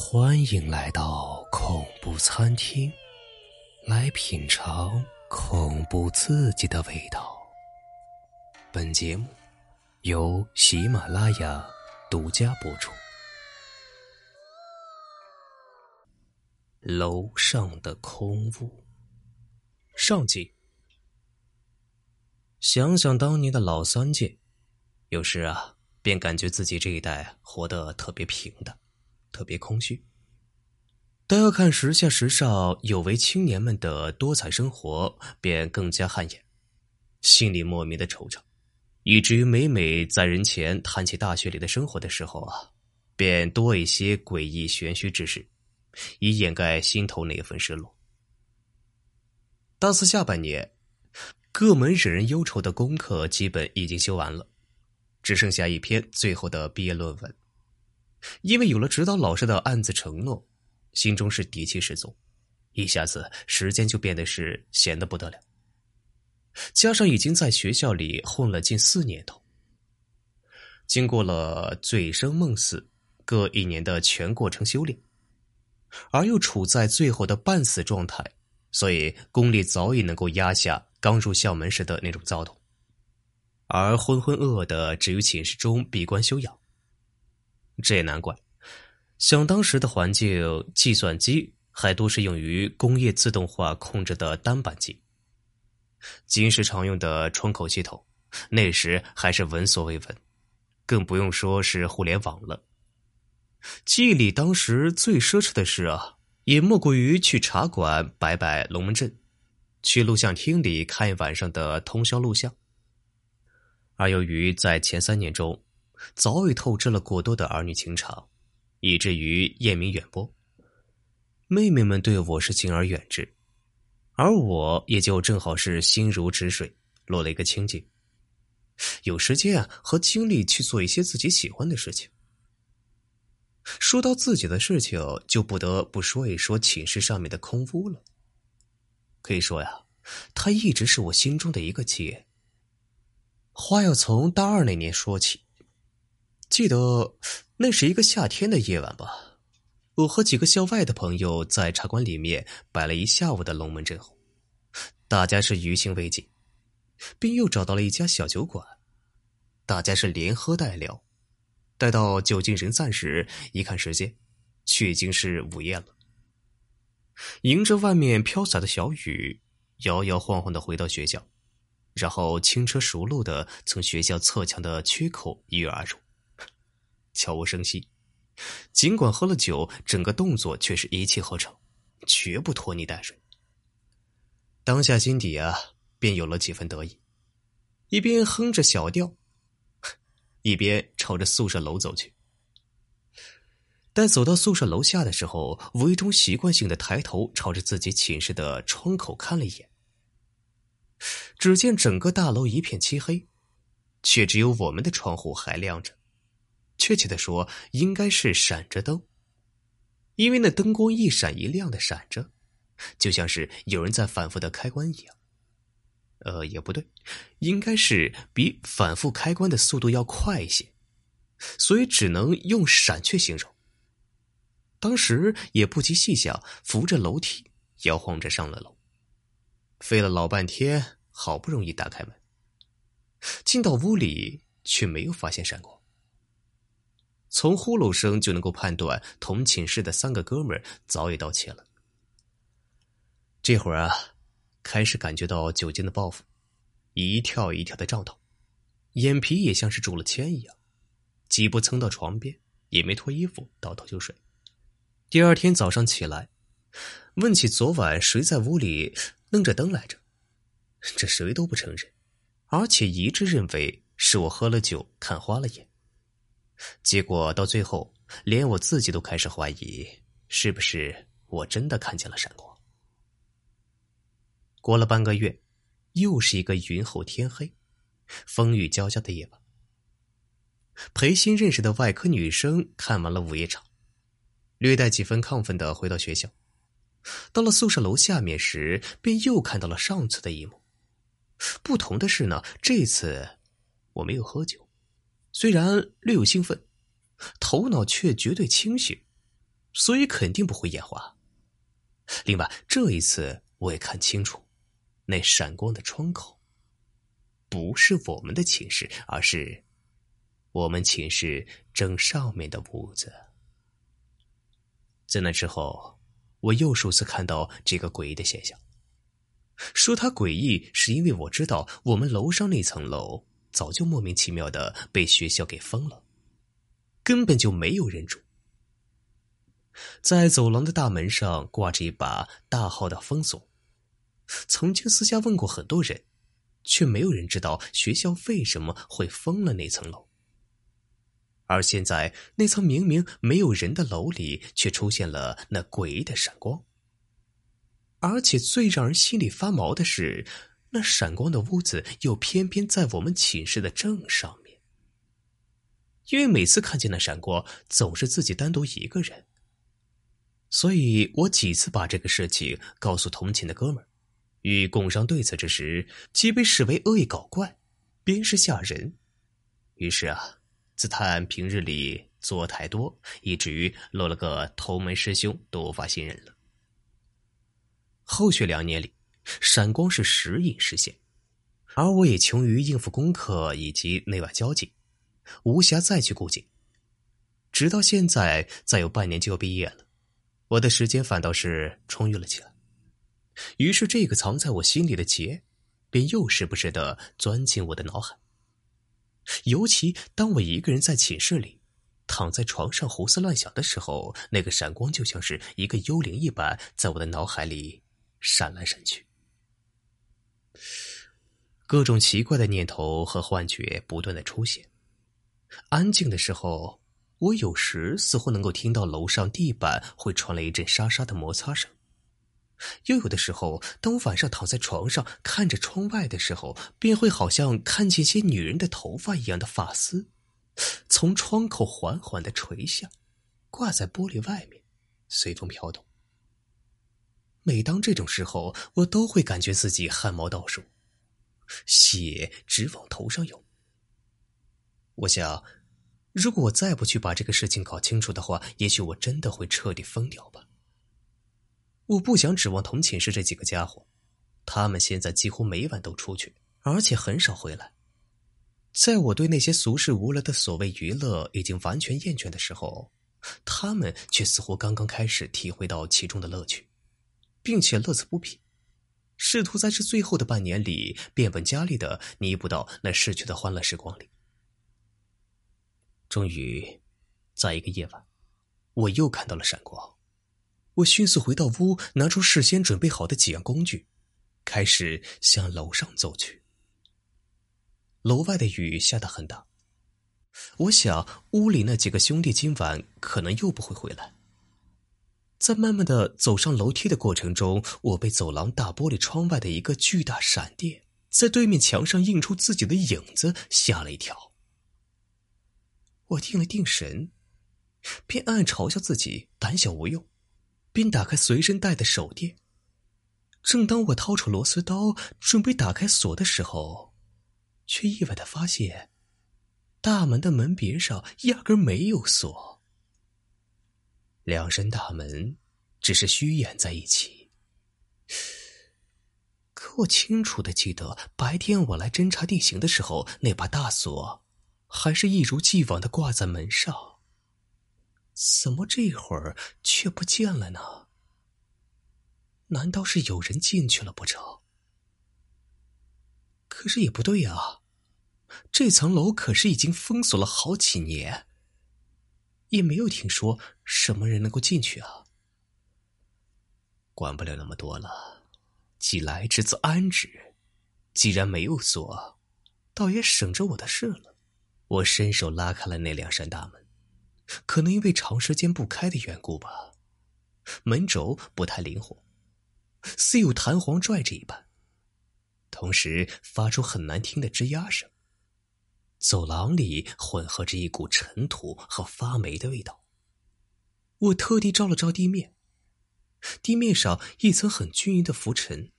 欢迎来到恐怖餐厅，来品尝恐怖刺激的味道。本节目由喜马拉雅独家播出。楼上的空屋，上集。想想当年的老三届，有时啊，便感觉自己这一代活得特别平淡。特别空虚，但要看时下时尚有为青年们的多彩生活，便更加汗颜，心里莫名的惆怅，以至于每每在人前谈起大学里的生活的时候啊，便多一些诡异玄虚之事，以掩盖心头那份失落。大四下半年，各门惹人忧愁的功课基本已经修完了，只剩下一篇最后的毕业论文。因为有了指导老师的暗自承诺，心中是底气十足，一下子时间就变得是闲的不得了。加上已经在学校里混了近四年头，经过了醉生梦死各一年的全过程修炼，而又处在最后的半死状态，所以功力早已能够压下刚入校门时的那种躁动，而浑浑噩噩的只于寝室中闭关修养。这也难怪，想当时的环境，计算机还都是用于工业自动化控制的单板机。今时常用的窗口系统，那时还是闻所未闻，更不用说是互联网了。记忆里当时最奢侈的事啊，也莫过于去茶馆摆摆龙门阵，去录像厅里看一晚上的通宵录像。而由于在前三年中，早已透支了过多的儿女情长，以至于艳名远播。妹妹们对我是敬而远之，而我也就正好是心如止水，落了一个清净。有时间啊和精力去做一些自己喜欢的事情。说到自己的事情，就不得不说一说寝室上面的空屋了。可以说呀，它一直是我心中的一个结。话要从大二那年说起。记得那是一个夏天的夜晚吧，我和几个校外的朋友在茶馆里面摆了一下午的龙门阵，大家是余兴未尽，并又找到了一家小酒馆，大家是连喝带聊，待到酒尽人散时，一看时间，却已经是午夜了。迎着外面飘洒的小雨，摇摇晃晃的回到学校，然后轻车熟路的从学校侧墙的缺口一跃而入。悄无声息，尽管喝了酒，整个动作却是一气呵成，绝不拖泥带水。当下心底啊，便有了几分得意，一边哼着小调，一边朝着宿舍楼走去。待走到宿舍楼下的时候，无意中习惯性的抬头朝着自己寝室的窗口看了一眼，只见整个大楼一片漆黑，却只有我们的窗户还亮着。确切的说，应该是闪着灯，因为那灯光一闪一亮的闪着，就像是有人在反复的开关一样。呃，也不对，应该是比反复开关的速度要快一些，所以只能用闪去形容。当时也不及细想，扶着楼梯摇晃着上了楼，费了老半天，好不容易打开门，进到屋里却没有发现闪光。从呼噜声就能够判断，同寝室的三个哥们儿早已到齐了。这会儿啊，开始感觉到酒精的报复，一跳一跳的胀头，眼皮也像是中了铅一样，几步蹭到床边，也没脱衣服，倒头就睡。第二天早上起来，问起昨晚谁在屋里弄着灯来着，这谁都不承认，而且一致认为是我喝了酒看花了眼。结果到最后，连我自己都开始怀疑，是不是我真的看见了闪光。过了半个月，又是一个云后天黑、风雨交加的夜晚。裴鑫认识的外科女生看完了午夜场，略带几分亢奋的回到学校。到了宿舍楼下面时，便又看到了上次的一幕。不同的是呢，这次我没有喝酒。虽然略有兴奋，头脑却绝对清醒，所以肯定不会眼花。另外，这一次我也看清楚，那闪光的窗口不是我们的寝室，而是我们寝室正上面的屋子。在那之后，我又数次看到这个诡异的现象。说它诡异，是因为我知道我们楼上那层楼早就莫名其妙的被学校给封了，根本就没有人住。在走廊的大门上挂着一把大号的封锁。曾经私下问过很多人，却没有人知道学校为什么会封了那层楼。而现在，那层明明没有人的楼里，却出现了那诡异的闪光。而且最让人心里发毛的是，那闪光的屋子又偏偏在我们寝室的正上面。因为每次看见那闪光，总是自己单独一个人。所以我几次把这个事情告诉同寝的哥们儿，欲共商对策之时，即被视为恶意搞怪，便是吓人。于是啊，自叹平日里做太多，以至于落了个同门师兄都无法信任了。后续两年里，闪光是时隐时现，而我也穷于应付功课以及内外交际，无暇再去顾及。直到现在，再有半年就要毕业了。我的时间反倒是充裕了起来，于是这个藏在我心里的结，便又时不时的钻进我的脑海。尤其当我一个人在寝室里，躺在床上胡思乱想的时候，那个闪光就像是一个幽灵一般，在我的脑海里闪来闪去，各种奇怪的念头和幻觉不断的出现。安静的时候。我有时似乎能够听到楼上地板会传来一阵沙沙的摩擦声，又有的时候，当我晚上躺在床上看着窗外的时候，便会好像看见些女人的头发一样的发丝，从窗口缓缓的垂下，挂在玻璃外面，随风飘动。每当这种时候，我都会感觉自己汗毛倒竖，血直往头上涌。我想。如果我再不去把这个事情搞清楚的话，也许我真的会彻底疯掉吧。我不想指望同寝室这几个家伙，他们现在几乎每晚都出去，而且很少回来。在我对那些俗世无聊的所谓娱乐已经完全厌倦的时候，他们却似乎刚刚开始体会到其中的乐趣，并且乐此不疲，试图在这最后的半年里变本加厉的弥补到那逝去的欢乐时光里。终于，在一个夜晚，我又看到了闪光。我迅速回到屋，拿出事先准备好的几样工具，开始向楼上走去。楼外的雨下得很大，我想屋里那几个兄弟今晚可能又不会回来。在慢慢的走上楼梯的过程中，我被走廊大玻璃窗外的一个巨大闪电在对面墙上映出自己的影子吓了一跳。我定了定神，便暗暗嘲笑自己胆小无用，便打开随身带的手电。正当我掏出螺丝刀准备打开锁的时候，却意外的发现，大门的门别上压根没有锁。两扇大门只是虚掩在一起。可我清楚的记得，白天我来侦察地形的时候，那把大锁。还是一如既往的挂在门上，怎么这会儿却不见了呢？难道是有人进去了不成？可是也不对啊，这层楼可是已经封锁了好几年，也没有听说什么人能够进去啊。管不了那么多了，既来之则安之，既然没有锁，倒也省着我的事了。我伸手拉开了那两扇大门，可能因为长时间不开的缘故吧，门轴不太灵活，似有弹簧拽着一般，同时发出很难听的吱呀声。走廊里混合着一股尘土和发霉的味道。我特地照了照地面，地面上一层很均匀的浮尘，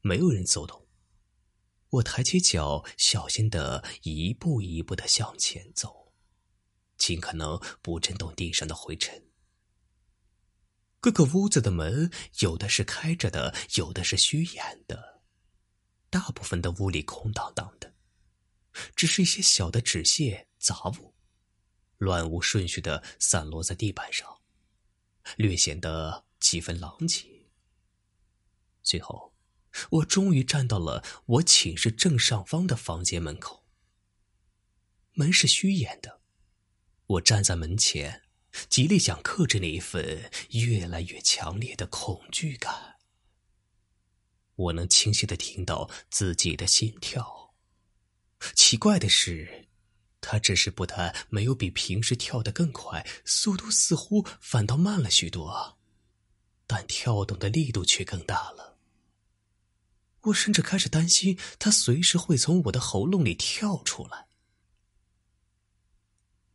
没有人走动。我抬起脚，小心的一步一步的向前走，尽可能不震动地上的灰尘。各个屋子的门有的是开着的，有的是虚掩的，大部分的屋里空荡荡的，只是一些小的纸屑杂物，乱无顺序的散落在地板上，略显得几分狼藉。最后，我终于站到了我寝室正上方的房间门口，门是虚掩的，我站在门前。极力想克制那一份越来越强烈的恐惧感。我能清晰的听到自己的心跳。奇怪的是，他只是不但没有比平时跳得更快，速度似乎反倒慢了许多，但跳动的力度却更大了。我甚至开始担心，他随时会从我的喉咙里跳出来。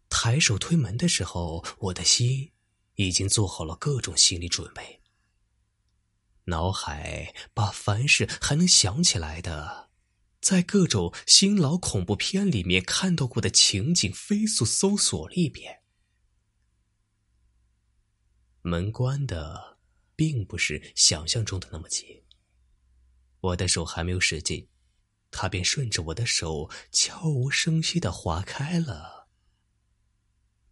抬手推门的时候，我的心已经做好了各种心理准备。脑海把凡是还能想起来的，在各种新老恐怖片里面看到过的情景飞速搜索了一遍。门关的并不是想象中的那么紧。我的手还没有使劲，它便顺着我的手悄无声息的划开了。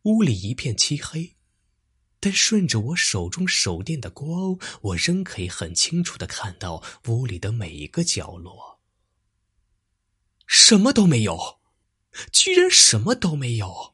屋里一片漆黑，但顺着我手中手电的光，我仍可以很清楚的看到屋里的每一个角落。什么都没有，居然什么都没有。